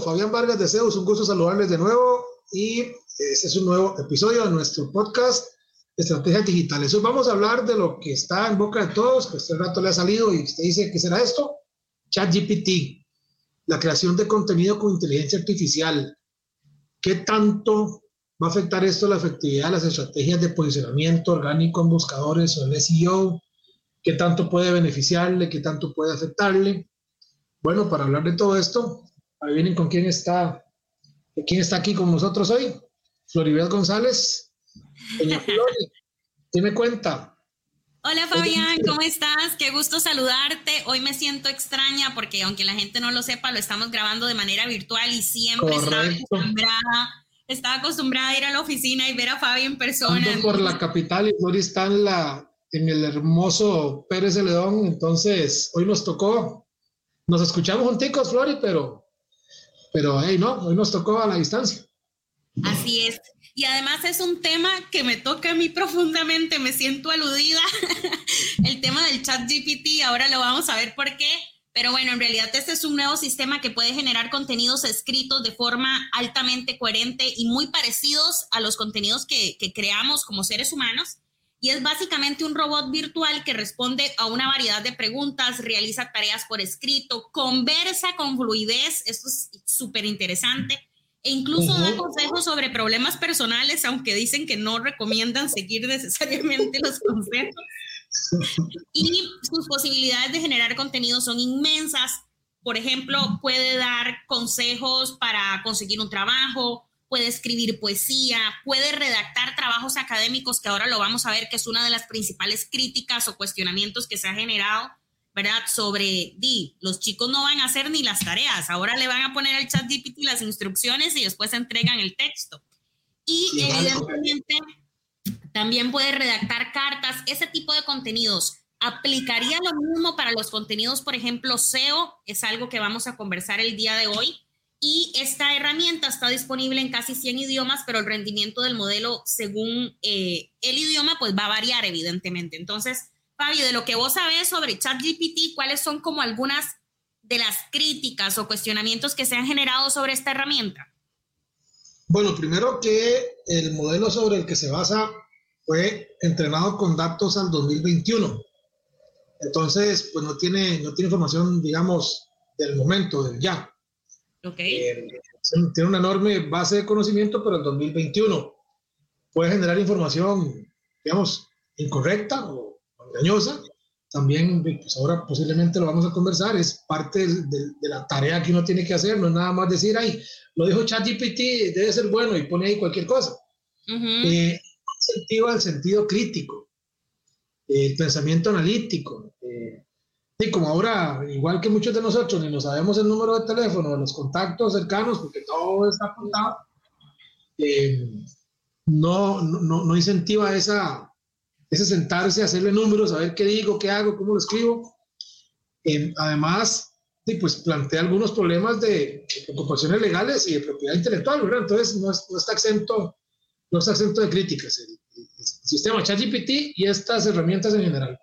Fabián Vargas de Zeus, un gusto saludarles de nuevo y este es un nuevo episodio de nuestro podcast Estrategias Digitales. Hoy vamos a hablar de lo que está en boca de todos, que este rato le ha salido y usted dice, ¿qué será esto? ChatGPT, la creación de contenido con inteligencia artificial. ¿Qué tanto va a afectar esto la efectividad de las estrategias de posicionamiento orgánico en buscadores o el SEO? ¿Qué tanto puede beneficiarle? ¿Qué tanto puede afectarle? Bueno, para hablar de todo esto, ahí vienen con quién está, quién está aquí con nosotros hoy. Floribel González. Doña Flori, ¿qué me cuenta? Hola Fabián, ¿cómo estás? Qué gusto saludarte. Hoy me siento extraña porque aunque la gente no lo sepa, lo estamos grabando de manera virtual y siempre estaba acostumbrada, estaba acostumbrada a ir a la oficina y ver a Fabi en persona. Ando por la capital y Flori está en, la, en el hermoso Pérez de León, entonces hoy nos tocó, nos escuchamos junticos, Flori, pero, pero hey, no, hoy nos tocó a la distancia. Así es. Y además es un tema que me toca a mí profundamente, me siento aludida. el tema del chat GPT, ahora lo vamos a ver por qué. Pero bueno, en realidad este es un nuevo sistema que puede generar contenidos escritos de forma altamente coherente y muy parecidos a los contenidos que, que creamos como seres humanos. Y es básicamente un robot virtual que responde a una variedad de preguntas, realiza tareas por escrito, conversa con fluidez, esto es súper interesante e incluso da consejos sobre problemas personales, aunque dicen que no recomiendan seguir necesariamente los consejos. Y sus posibilidades de generar contenido son inmensas. Por ejemplo, puede dar consejos para conseguir un trabajo, puede escribir poesía, puede redactar trabajos académicos, que ahora lo vamos a ver, que es una de las principales críticas o cuestionamientos que se ha generado ¿verdad? Sobre, di, los chicos no van a hacer ni las tareas, ahora le van a poner al chat GPT las instrucciones y después entregan el texto. Y evidentemente también puede redactar cartas, ese tipo de contenidos. ¿Aplicaría lo mismo para los contenidos, por ejemplo, SEO? Es algo que vamos a conversar el día de hoy. Y esta herramienta está disponible en casi 100 idiomas, pero el rendimiento del modelo según eh, el idioma pues va a variar evidentemente. Entonces, Fabio, de lo que vos sabés sobre ChatGPT, ¿cuáles son como algunas de las críticas o cuestionamientos que se han generado sobre esta herramienta? Bueno, primero que el modelo sobre el que se basa fue entrenado con datos al 2021. Entonces, pues no tiene, no tiene información, digamos, del momento, del ya. Ok. Eh, tiene una enorme base de conocimiento, pero el 2021 puede generar información, digamos, incorrecta o engañosa, también pues ahora posiblemente lo vamos a conversar, es parte de, la tarea que uno tiene que hacer, no es nada más decir, ay, lo dijo ChatGPT, debe ser bueno y pone ahí cualquier cosa. Eh, incentiva el sentido crítico, el pensamiento analítico. Eh, y como ahora, igual que muchos de nosotros, ni nos sabemos el número de teléfono, los contactos cercanos, porque todo está apuntado, eh, no, no, no incentiva esa, ese sentarse, hacerle números, a ver qué digo, qué hago, cómo lo escribo. Eh, además, pues plantea algunos problemas de, ocupaciones legales y de propiedad intelectual, ¿verdad? Entonces, no, está exento, no está exento de críticas el, el sistema ChatGPT y estas herramientas en general.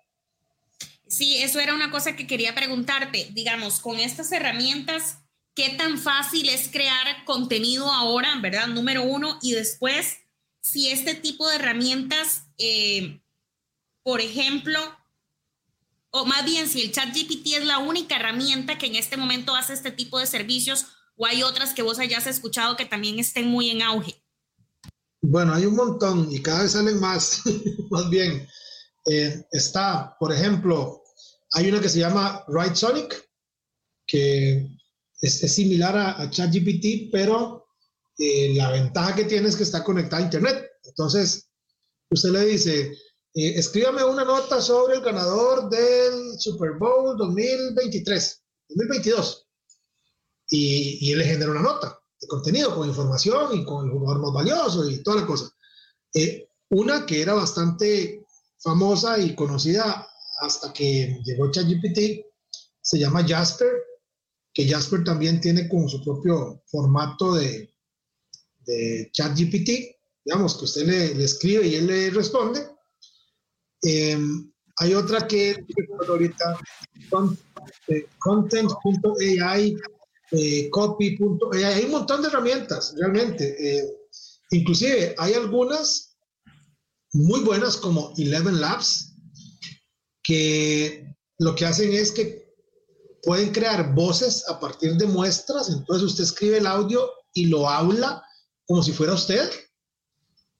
Sí, eso era una cosa que quería preguntarte. Digamos, con estas herramientas, ¿qué tan fácil es crear contenido ahora, verdad? Número uno, y después, si este tipo de herramientas eh, por ejemplo, o más bien si el chat GPT es la única herramienta que en este momento hace este tipo de servicios o hay otras que vos hayas escuchado que también estén muy en auge. Bueno, hay un montón y cada vez salen más, más bien. Eh, está, por ejemplo, hay una que se llama Write Sonic, que es, similar a, ChatGPT, pero eh, la ventaja que tiene es que está conectada a Internet. Entonces, usted le dice, eh, escríbame una nota sobre el ganador del Super Bowl 2023, 2022. Y, y él le genera una nota de contenido con información y con el jugador más valioso y toda la cosa. Eh, una que era bastante famosa y conocida hasta que llegó ChatGPT se llama Jasper, que Jasper también tiene con su propio formato de, de ChatGPT, digamos, que usted le, escribe y él le responde. Em, hay otra que ahorita, content.ai, copy.ai, hay un montón de herramientas, realmente. Eh, inclusive hay algunas muy buenas como Eleven Labs, que lo que hacen es que pueden crear voces a partir de muestras, entonces usted escribe el audio y lo habla como si fuera usted.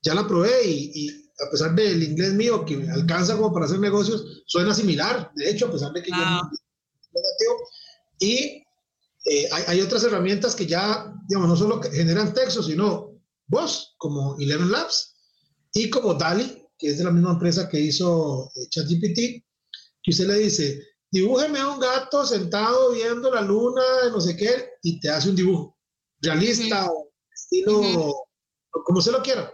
Ya la probé y, a pesar del inglés mío que me alcanza como para hacer negocios, suena similar, de hecho, a pesar de que yo no Y eh, hay, otras herramientas que ya, digamos, no solo generan texto, sino voz, como Eleven Labs y como DALI, que es de la misma empresa que hizo eh, ChatGPT, que usted le dice, dibújeme a un gato sentado viendo la luna, no sé qué, y te hace un dibujo realista o estilo, como se lo quiera.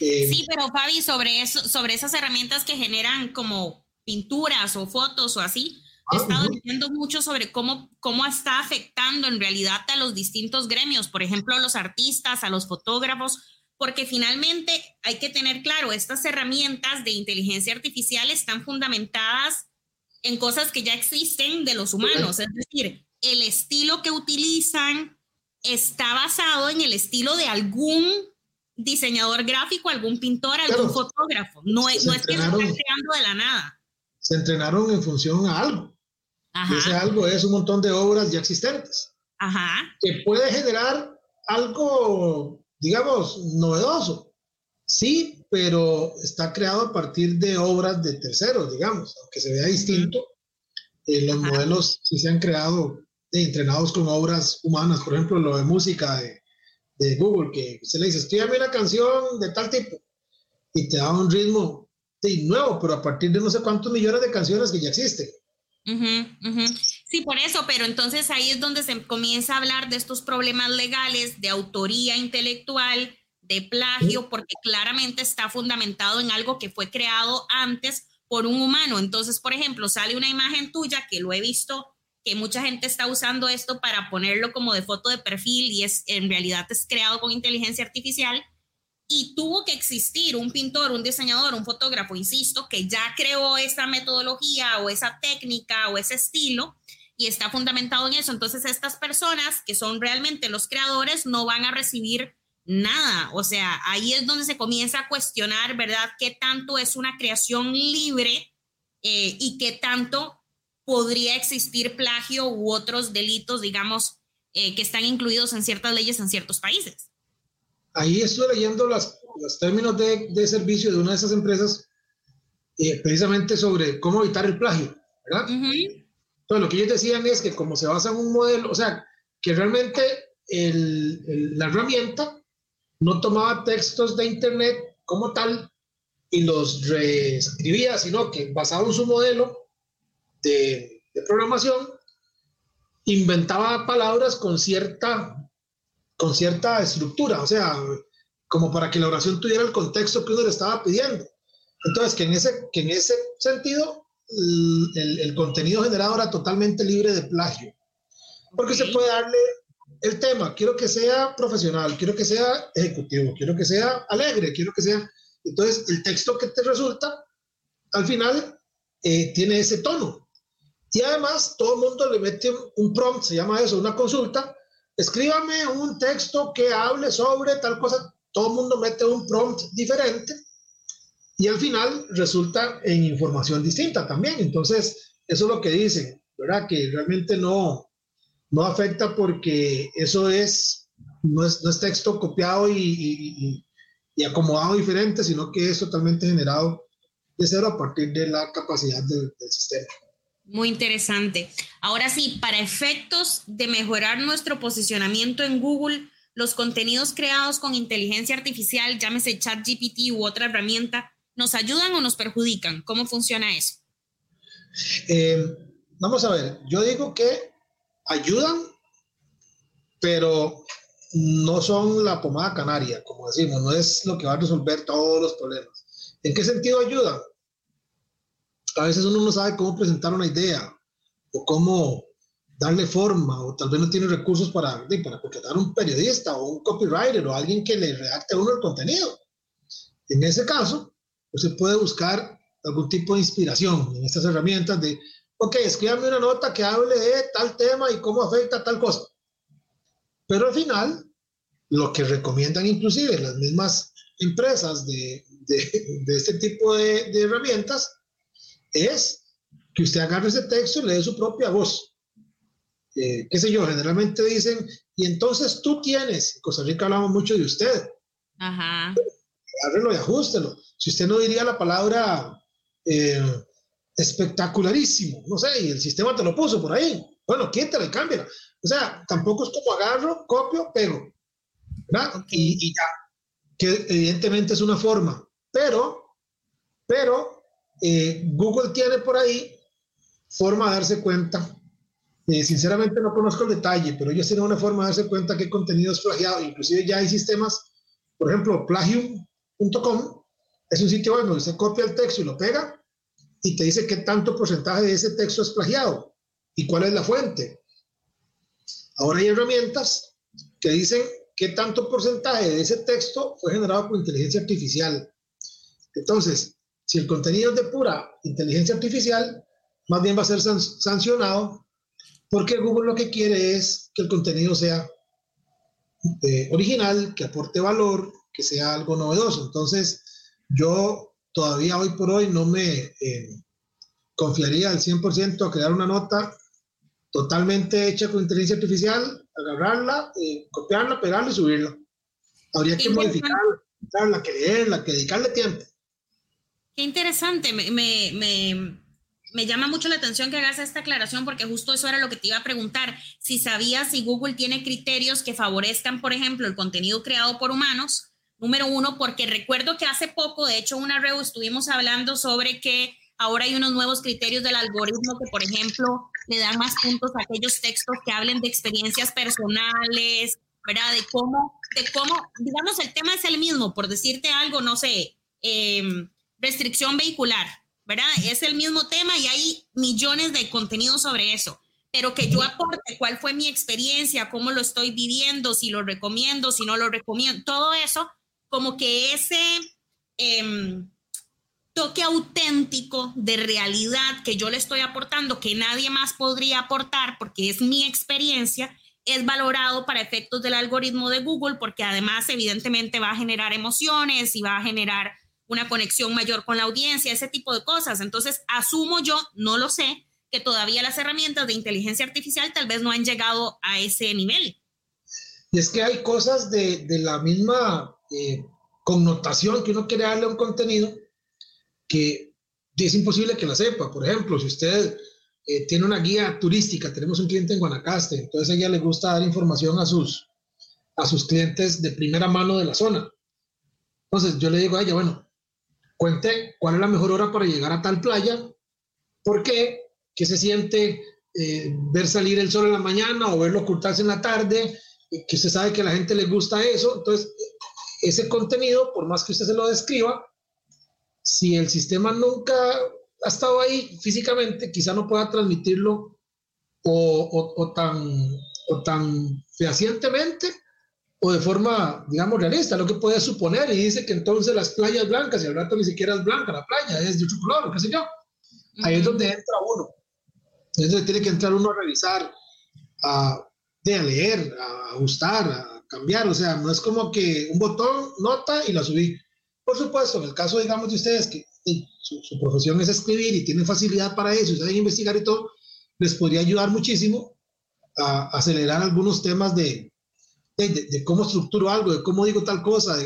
Eh, sí, pero Fabi, sobre, eso, sobre esas herramientas que generan como pinturas o fotos o así, he ah, estado viendo mucho sobre cómo, cómo está afectando en realidad a los distintos gremios, por ejemplo, a los artistas, a los fotógrafos, porque finalmente hay que tener claro, estas herramientas de inteligencia artificial están fundamentadas en cosas que ya existen de los humanos, es decir, el estilo que utilizan está basado en el estilo de algún diseñador gráfico, algún pintor, algún fotógrafo. No, es, no es que lo están creando de la nada. Se entrenaron en función a algo. ese algo es un montón de obras ya existentes. Ajá. Que puede generar algo, digamos, novedoso. Sí, pero está creado a partir de obras de terceros, digamos, aunque se vea distinto. Eh, los modelos sí se han creado entrenados con obras humanas, por ejemplo, lo de música de, de Google, que se le dice, escríbame una canción de tal tipo y te da un ritmo de nuevo, pero a partir de no sé cuántos millones de canciones que ya existen. Sí, por eso, pero entonces ahí es donde se comienza a hablar de estos problemas legales, de autoría intelectual, de plagio, porque claramente está fundamentado en algo que fue creado antes por un humano. Entonces, por ejemplo, sale una imagen tuya que lo he visto que mucha gente está usando esto para ponerlo como de foto de perfil y es en realidad es creado con inteligencia artificial y tuvo que existir un pintor, un diseñador, un fotógrafo, insisto, que ya creó esa metodología o esa técnica o ese estilo y está fundamentado en eso. Entonces estas personas que son realmente los creadores no van a recibir nada. O sea, ahí es donde se comienza a cuestionar, ¿verdad? ¿Qué tanto es una creación libre eh, y qué tanto podría existir plagio u otros delitos, digamos, eh, que están incluidos en ciertas leyes en ciertos países. Ahí estoy leyendo las, los términos de, de, servicio de una de esas empresas, eh, precisamente sobre cómo evitar el plagio, ¿verdad? Entonces, lo que ellos decían es que como se basa en un modelo, o sea, que realmente el, la herramienta no tomaba textos de Internet como tal y los reescribía, sino que basado en su modelo, de, programación, inventaba palabras con cierta, con cierta estructura, o sea, como para que la oración tuviera el contexto que uno le estaba pidiendo. Entonces, que en ese, que en ese sentido el, el contenido generado era totalmente libre de plagio. Porque se puede darle el tema, quiero que sea profesional, quiero que sea ejecutivo, quiero que sea alegre, quiero que sea... Entonces, el texto que te resulta, al final, eh, tiene ese tono. Y además todo el mundo le mete un prompt, se llama eso, una consulta. Escríbame un texto que hable sobre tal cosa. Todo el mundo mete un prompt diferente y al final resulta en información distinta también. Entonces, eso es lo que dicen, ¿verdad? Que realmente no, no afecta porque eso es, no es, no es texto copiado y, y, acomodado diferente, sino que es totalmente generado de cero a partir de la capacidad del sistema. Muy interesante. Ahora sí, para efectos de mejorar nuestro posicionamiento en Google, los contenidos creados con inteligencia artificial, llámese ChatGPT u otra herramienta, ¿Nos ayudan o nos perjudican? ¿Cómo funciona eso? Eh, vamos a ver, yo digo que ayudan, pero no son la pomada canaria, como decimos, no es lo que va a resolver todos los problemas. ¿En qué sentido ayudan? A veces uno no sabe cómo presentar una idea o cómo darle forma, o tal vez no tiene recursos para, para contratar un periodista o un copywriter o alguien que le redacte a uno el contenido. En ese caso, usted puede buscar algún tipo de inspiración en estas herramientas de, ok, escríbame una nota que hable de tal tema y cómo afecta tal cosa. Pero al final, lo que recomiendan inclusive las mismas empresas de, de, de este tipo de, de, herramientas es que usted agarre ese texto y le dé su propia voz. Eh, qué sé yo, generalmente dicen, y entonces tú tienes, en Costa Rica hablamos mucho de usted. Ajá. Agárrelo y ajustelo. Si usted no diría la palabra eh, espectacularísimo, no sé, y el sistema te lo puso por ahí, bueno, quítale, cámbiala. O sea, tampoco es como agarro, copio, pego. ¿verdad? Y, y, ya, que evidentemente es una forma, pero, pero eh, Google tiene por ahí forma de darse cuenta. Eh, sinceramente no conozco el detalle, pero ellos tienen una forma de darse cuenta qué contenido es plagiado. Inclusive ya hay sistemas, por ejemplo, plagium.com es un sitio web donde usted copia el texto y lo pega y te dice qué tanto porcentaje de ese texto es plagiado y cuál es la fuente. Ahora hay herramientas que dicen qué tanto porcentaje de ese texto fue generado por inteligencia artificial. Entonces, si el contenido es de pura inteligencia artificial, más bien va a ser sancionado porque Google lo que quiere es que el contenido sea eh, original, que aporte valor, que sea algo novedoso. Entonces, yo todavía hoy por hoy no me eh, confiaría al 100% a crear una nota totalmente hecha con inteligencia artificial, agarrarla, eh, copiarla, pegarla y subirla. Habría que modificarla, que leerla, que dedicarle tiempo. Qué interesante, me, me, me, me, llama mucho la atención que hagas esta aclaración porque justo eso era lo que te iba a preguntar, si sabías si Google tiene criterios que favorezcan, por ejemplo, el contenido creado por humanos, número uno, porque recuerdo que hace poco, de hecho, una reu estuvimos hablando sobre que ahora hay unos nuevos criterios del algoritmo que, por ejemplo, le dan más puntos a aquellos textos que hablen de experiencias personales, ¿verdad? De cómo, de cómo, digamos, el tema es el mismo, por decirte algo, no sé, em, restricción vehicular, ¿verdad? Es el mismo tema y hay millones de contenidos sobre eso, pero que yo aporte cuál fue mi experiencia, cómo lo estoy viviendo, si lo recomiendo, si no lo recomiendo, todo eso, como que ese... Eh, toque auténtico de realidad que yo le estoy aportando, que nadie más podría aportar porque es mi experiencia, es valorado para efectos del algoritmo de Google porque además evidentemente va a generar emociones y va a generar una conexión mayor con la audiencia, ese tipo de cosas. Entonces, asumo yo, no lo sé, que todavía las herramientas de inteligencia artificial tal vez no han llegado a ese nivel. Y es que hay cosas de, de la misma eh, connotación que uno quiere darle a un contenido que es imposible que la sepa. Por ejemplo, si usted eh, tiene una guía turística, tenemos un cliente en Guanacaste, entonces a ella le gusta dar información a sus, a sus clientes de primera mano de la zona. Entonces yo le digo a ella, bueno, cuente cuál es la mejor hora para llegar a tal playa, por qué, qué se siente eh, ver salir el sol en la mañana o verlo ocultarse en la tarde, que usted sabe que a la gente le gusta eso. Entonces, ese contenido, por más que usted se lo describa, si el sistema nunca ha estado ahí físicamente, quizá no pueda transmitirlo o, tan, o tan fehacientemente o de forma, digamos, realista, lo que puede suponer y dice que entonces las playas blancas, y al rato ni siquiera es blanca la playa, es de otro color, qué sé yo. Ahí es donde entra uno. Entonces tiene que entrar uno a revisar, a, a leer, a ajustar, a cambiar. O sea, no es como que un botón, nota y la subí. Por supuesto, en el caso, digamos, de ustedes que su, profesión es escribir y tienen facilidad para eso, y saben investigar y todo, les podría ayudar muchísimo a, acelerar algunos temas de, de, cómo estructuro algo, de cómo digo tal cosa.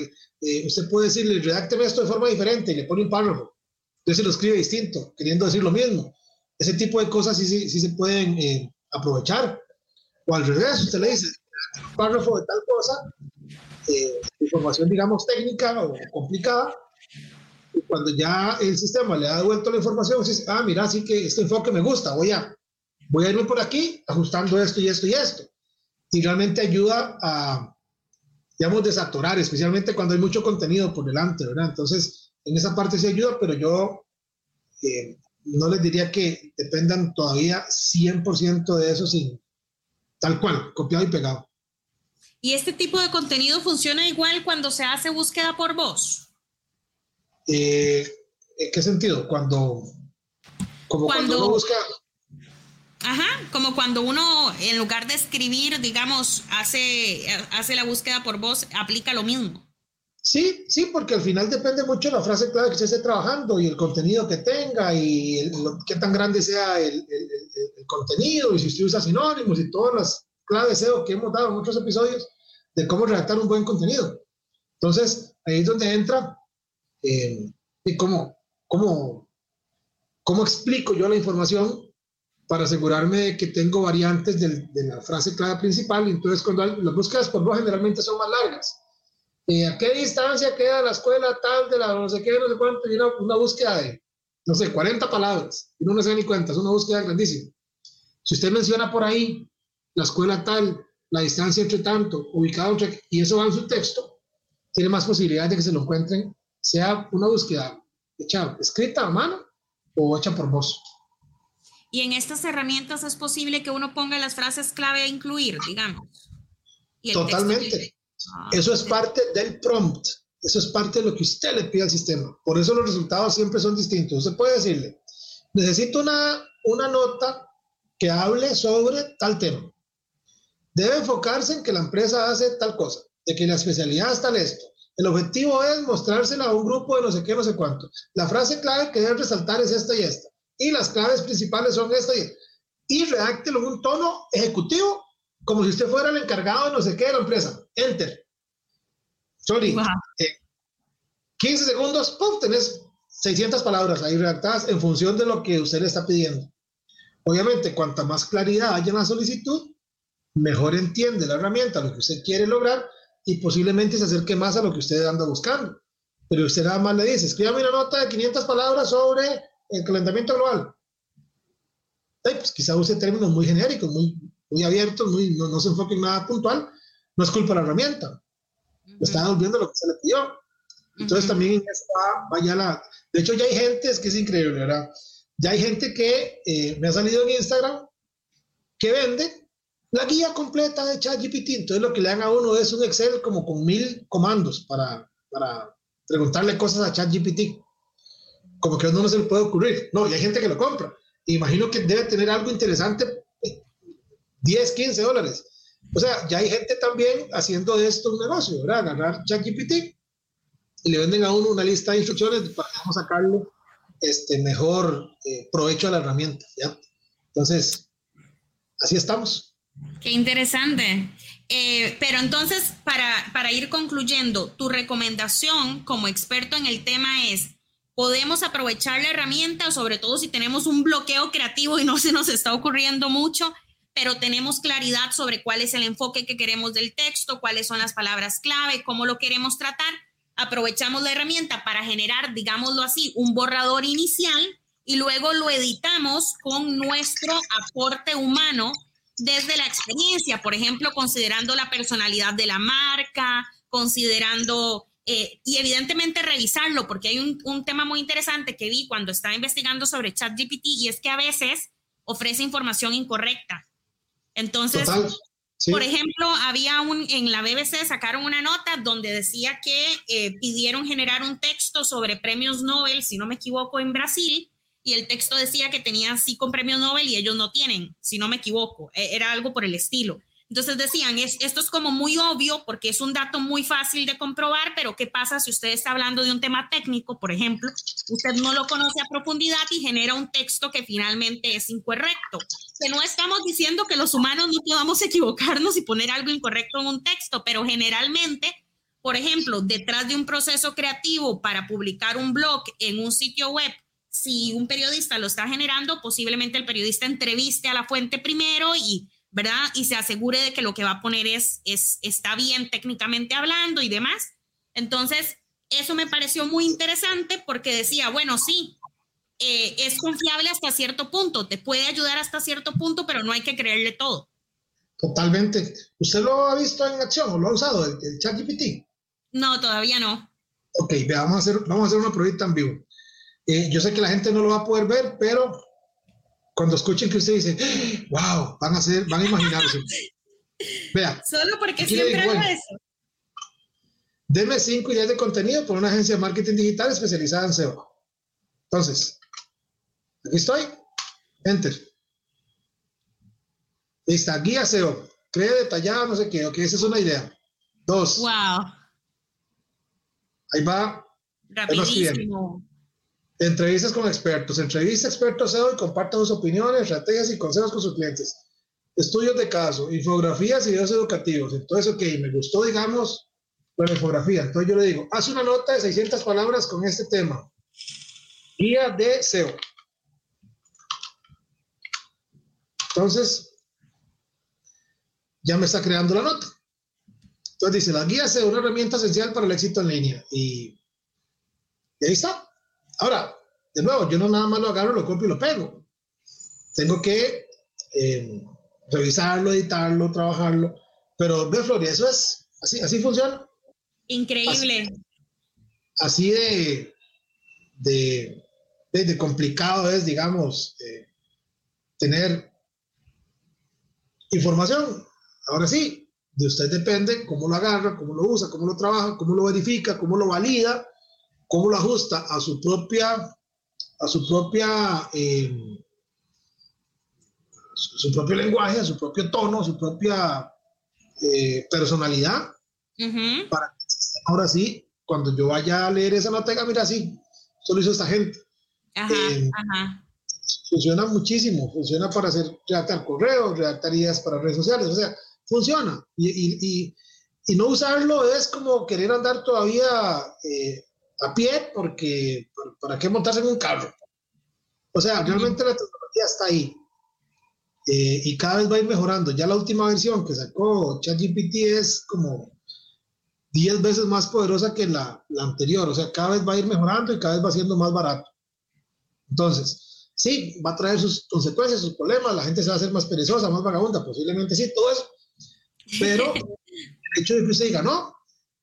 usted puede decirle, redácteme esto de forma diferente y le pone un párrafo. Entonces lo escribe distinto, queriendo decir lo mismo. Ese tipo de cosas sí, sí, sí se pueden eh, aprovechar. O al revés, usted le dice, un párrafo de tal cosa, eh, información, digamos, técnica o complicada, cuando ya el sistema le ha devuelto la información, dice, ah, mira, sí que este enfoque me gusta, voy a, voy a irme por aquí ajustando esto y esto y esto. Y realmente ayuda a, digamos, desatorar, especialmente cuando hay mucho contenido por delante, ¿verdad? Entonces, en esa parte sí ayuda, pero yo eh, no les diría que dependan todavía 100% de eso sin tal cual, copiado y pegado. ¿Y este tipo de contenido funciona igual cuando se hace búsqueda por voz? Eh, ¿En qué sentido? Cuando, como cuando, uno busca... Ajá, como cuando uno en lugar de escribir, digamos, hace, hace la búsqueda por voz, aplica lo mismo. Sí, sí, porque al final depende mucho de la frase clave que se esté trabajando y el contenido que tenga y qué tan grande sea el, el, el, contenido y si usted usa sinónimos y todas las claves SEO que hemos dado en otros episodios de cómo redactar un buen contenido. Entonces, ahí es donde entra eh, y cómo, cómo, cómo explico yo la información para asegurarme de que tengo variantes de, de la frase clave principal. Entonces, cuando las búsquedas por voz generalmente son más largas. Eh, ¿A qué distancia queda la escuela tal de la no sé qué, no sé cuánto? Y una, una búsqueda de, no sé, 40 palabras. Y no se da ni cuenta, es una búsqueda grandísima. Si usted menciona por ahí la escuela tal, la distancia entre tanto, ubicado entre, y eso va en su texto, tiene más posibilidades de que se lo encuentren, sea una búsqueda hecha escrita a mano o hecha por voz. Y en estas herramientas es posible que uno ponga las frases clave a incluir, digamos. Totalmente. Ah, eso es parte del prompt. Eso es parte de lo que usted le pide al sistema. Por eso los resultados siempre son distintos. Usted puede decirle, necesito una, una nota que hable sobre tal tema debe enfocarse en que la empresa hace tal cosa, de que la especialidad está tal esto. El objetivo es mostrársela a un grupo de no sé qué, no sé cuánto. La frase clave que debe resaltar es esta y esta. Y las claves principales son esta y redáctelo en un tono ejecutivo, como si usted fuera el encargado de no sé qué de la empresa. Enter. Sorry. 15 eh, segundos, ¡pum! Tenés 600 palabras ahí redactadas en función de lo que usted le está pidiendo. Obviamente, cuanta más claridad haya en la solicitud, mejor entiende la herramienta, lo que usted quiere lograr y posiblemente se acerque más a lo que usted anda buscando. Pero usted nada más le dice, escríbame una nota de 500 palabras sobre el calentamiento global. pues quizá use términos muy genéricos, muy, muy abiertos, muy, no, se enfoque en nada puntual. No es culpa de la herramienta. Está devolviendo lo que se le pidió. Entonces también en vaya la... De hecho ya hay gente, es que es increíble, ¿verdad? Ya hay gente que eh, me ha salido en Instagram que vende la guía completa de ChatGPT. Entonces lo que le dan a uno es un Excel como con mil comandos para, para preguntarle cosas a ChatGPT. Como que no se le puede ocurrir. No, y hay gente que lo compra. Imagino que debe tener algo interesante, 10, 15 dólares. O sea, ya hay gente también haciendo de esto un negocio, ¿verdad? Agarrar ChatGPT y le venden a uno una lista de instrucciones para sacarle este, mejor eh, provecho a la herramienta, ¿ya? Entonces, así estamos. Qué interesante. Eh, pero entonces, para, para ir concluyendo, tu recomendación como experto en el tema es, podemos aprovechar la herramienta, sobre todo si tenemos un bloqueo creativo y no se nos está ocurriendo mucho, pero tenemos claridad sobre cuál es el enfoque que queremos del texto, cuáles son las palabras clave, cómo lo queremos tratar. Aprovechamos la herramienta para generar, digámoslo así, un borrador inicial y luego lo editamos con nuestro aporte humano desde la experiencia, por ejemplo, considerando la personalidad de la marca, considerando eh, y evidentemente revisarlo, porque hay un, tema muy interesante que vi cuando estaba investigando sobre ChatGPT y es que a veces ofrece información incorrecta. Entonces, por ejemplo, había un, en la BBC sacaron una nota donde decía que eh, pidieron generar un texto sobre premios Nobel, si no me equivoco, en Brasil, y el texto decía que tenían sí con premio Nobel y ellos no tienen, si no me equivoco, e, era algo por el estilo. Entonces decían, es, esto es como muy obvio porque es un dato muy fácil de comprobar, pero ¿qué pasa si usted está hablando de un tema técnico, por ejemplo? Usted no lo conoce a profundidad y genera un texto que finalmente es incorrecto. Que no estamos diciendo que los humanos no podamos equivocarnos y poner algo incorrecto en un texto, pero generalmente, por ejemplo, detrás de un proceso creativo para publicar un blog en un sitio web si un periodista lo está generando, posiblemente el periodista entreviste a la fuente primero y, ¿verdad? Y se asegure de que lo que va a poner es, es está bien técnicamente hablando y demás. Entonces, eso me pareció muy interesante porque decía, bueno, sí, eh, es confiable hasta cierto punto, te puede ayudar hasta cierto punto, pero no hay que creerle todo. Totalmente. ¿Usted lo ha visto en acción o lo ha usado, el, el ChatGPT? No, todavía no. Ok, vamos a hacer, vamos a hacer una prueba en vivo. Eh, yo sé que la gente no lo va a poder ver, pero cuando escuchen que usted dice, wow, van a hacer, van a imaginarse. Vea. Solo porque siempre hago eso. Deme cinco ideas de contenido por una agencia de marketing digital especializada en SEO. Entonces, aquí estoy. Enter. Esta guía SEO. Cree detallada, no sé qué. Ok, esa es una idea. Dos. Wow. Ahí va. Rapidísimo. Entrevistas con expertos. Entrevista expertos SEO y compartan sus opiniones, estrategias y consejos con sus clientes. Estudios de caso, infografías y videos educativos. Entonces, ok, me gustó, digamos, la infografía. Entonces yo le digo, haz una nota de 600 palabras con este tema. Guía de SEO. Entonces, ya me está creando la nota. Entonces dice, la guía SEO, una herramienta esencial para el éxito en línea. Y, ahí está. Ahora, de nuevo, yo no nada más lo agarro, lo copio y lo pego. Tengo que eh, revisarlo, editarlo, trabajarlo. Pero ve, Floria, eso es, así, así funciona. Increíble. Así, de, de, de, complicado es, digamos, eh, tener información. Ahora sí, de usted depende cómo lo agarra, cómo lo usa, cómo lo trabaja, cómo lo verifica, cómo lo valida, cómo lo ajusta a su propia, a su propia, eh, su, propio lenguaje, a su propio tono, a su propia eh, personalidad, para que ahora sí, cuando yo vaya a leer esa nota, mira, sí, solo hizo esta gente. Eh, funciona muchísimo, funciona para hacer, redactar correos, redactar ideas para redes sociales, o sea, funciona. Y, no usarlo es como querer andar todavía eh, a pie, porque ¿para, qué montarse en un carro? O sea, realmente la tecnología está ahí. Eh, y cada vez va a ir mejorando. Ya la última versión que sacó ChatGPT es como 10 veces más poderosa que la, la, anterior. O sea, cada vez va a ir mejorando y cada vez va siendo más barato. Entonces, sí, va a traer sus consecuencias, sus problemas. La gente se va a hacer más perezosa, más vagabunda, posiblemente sí, todo eso. Pero el hecho de que usted diga, no,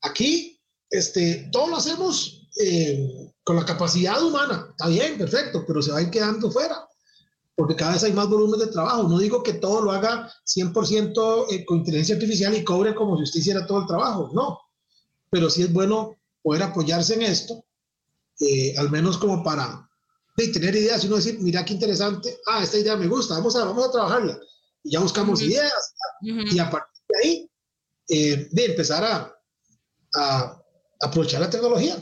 aquí este, todo lo hacemos eh, con la capacidad humana. Está bien, perfecto, pero se va a ir quedando fuera porque cada vez hay más volumen de trabajo. No digo que todo lo haga 100% eh, con inteligencia artificial y cobre como si usted hiciera todo el trabajo, no pero sí es bueno poder apoyarse en esto, eh, al menos como para tener ideas y uno decir, mira qué interesante, ah, esta idea me gusta, vamos a, vamos a trabajarla. Y ya buscamos ideas y a partir de ahí, eh, de empezar a, a, aprovechar la tecnología.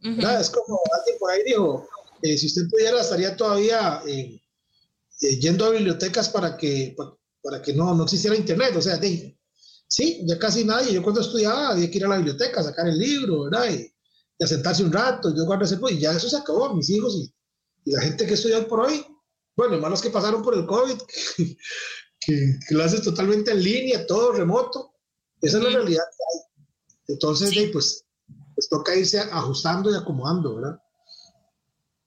Es como alguien por ahí dijo, eh, si usted pudiera, estaría todavía yendo a bibliotecas para que, para, que no, no existiera internet. O sea, de, Sí, ya casi nadie. Yo cuando estudiaba había que ir a la biblioteca, a sacar el libro, ¿verdad? Y, a sentarse un rato, yo guardé ese y ya eso se acabó, mis hijos y, la gente que estudió por hoy. Bueno, hermanos que pasaron por el COVID, que, que, haces totalmente en línea, todo remoto. Esa es la realidad que hay. Entonces, pues, pues toca irse ajustando y acomodando, ¿verdad?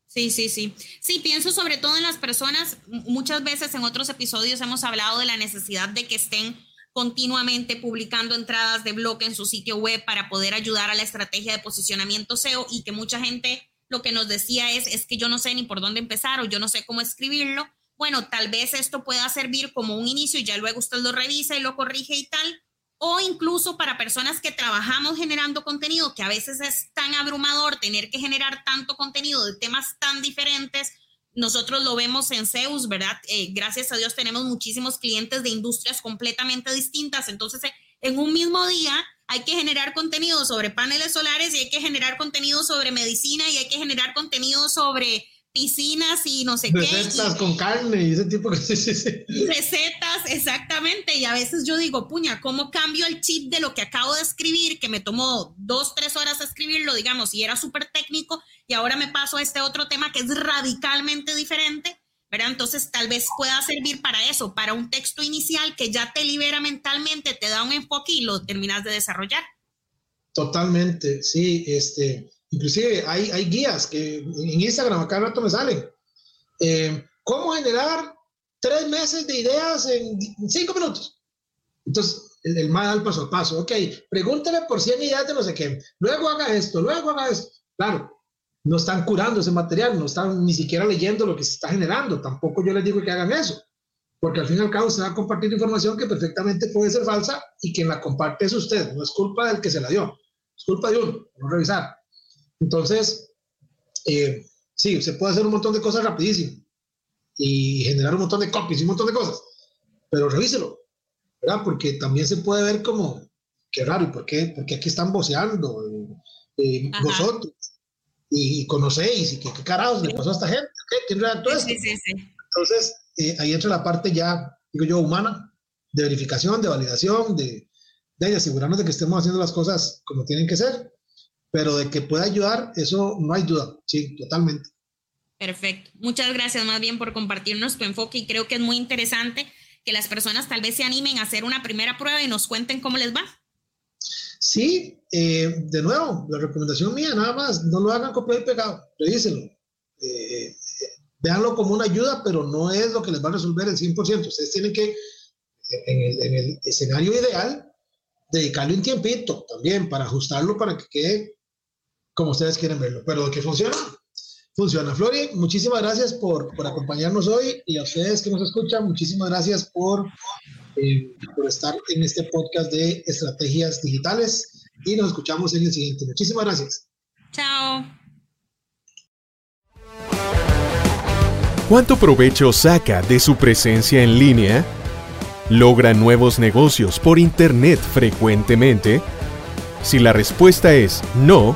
Sí, sí, sí. Sí, pienso sobre todo en las personas. Muchas veces en otros episodios hemos hablado de la necesidad de que estén continuamente publicando entradas de blog en su sitio web para poder ayudar a la estrategia de posicionamiento SEO y que mucha gente lo que nos decía es, es que yo no sé ni por dónde empezar o yo no sé cómo escribirlo. Bueno, tal vez esto pueda servir como un inicio y ya luego usted lo revisa y lo corrige y tal. O incluso para personas que trabajamos generando contenido, que a veces es tan abrumador tener que generar tanto contenido de temas tan diferentes nosotros lo vemos en Zeus, ¿verdad? Eh, gracias a Dios tenemos muchísimos clientes de industrias completamente distintas. Entonces, eh, en un mismo día hay que generar contenido sobre paneles solares y hay que generar contenido sobre medicina y hay que generar contenido sobre piscinas y no sé qué. Recetas con carne y ese tipo de Recetas, exactamente. Y a veces yo digo, puña, ¿cómo cambio el chip de lo que acabo de escribir, que me tomó dos, tres horas escribirlo, digamos, y era súper técnico, y ahora me paso a este otro tema que es radicalmente diferente? ¿verdad? Entonces tal vez pueda servir para eso, para un texto inicial que ya te libera mentalmente, te da un enfoque y lo terminas de desarrollar. Totalmente, sí, este, inclusive hay, guías que en Instagram acá rato me salen. Eh, ¿Cómo generar tres meses de ideas en cinco minutos? Entonces, el, el más al paso a paso, ok, pregúntale por 100 ideas de no sé qué, luego haga esto, luego haga esto. Claro, no están curando ese material, no están ni siquiera leyendo lo que se está generando, tampoco yo les digo que hagan eso, porque al fin y al cabo se va a compartir información que perfectamente puede ser falsa y quien la comparte es usted, no es culpa del que se la dio, es culpa de uno, no revisar. Entonces, eh, sí, se puede hacer un montón de cosas rapidísimo y generar un montón de copies y un montón de cosas, pero revíselo, ¿verdad? Porque también se puede ver como, qué raro, ¿y por qué? Porque aquí están voceando eh, vosotros y, conocéis y qué, qué carajos le pasó a esta gente, ¿Qué? ¿quién redactó esto? Sí, sí, sí. Entonces, eh, ahí entra la parte ya, digo yo, humana, de verificación, de validación, de, de asegurarnos de que estemos haciendo las cosas como tienen que ser, pero de que pueda ayudar, eso no hay duda, sí, totalmente. Perfecto. Muchas gracias más bien por compartirnos tu enfoque y creo que es muy interesante que las personas tal vez se animen a hacer una primera prueba y nos cuenten cómo les va. Sí, eh, de nuevo, la recomendación mía, nada más, no lo hagan copiado y pegado, revísenlo. Eh, eh, véanlo como una ayuda, pero no es lo que les va a resolver el 100%. Ustedes tienen que, en el, en el escenario ideal, dedicarle un tiempito también para ajustarlo para que quede como ustedes quieren verlo. Pero de que funciona, funciona. Flori, muchísimas gracias por, por acompañarnos hoy y a ustedes que nos escuchan, muchísimas gracias por, eh, por estar en este podcast de estrategias digitales y nos escuchamos en el siguiente. Muchísimas gracias. Chao. ¿Cuánto provecho saca de su presencia en línea? ¿Logra nuevos negocios por Internet frecuentemente? Si la respuesta es no,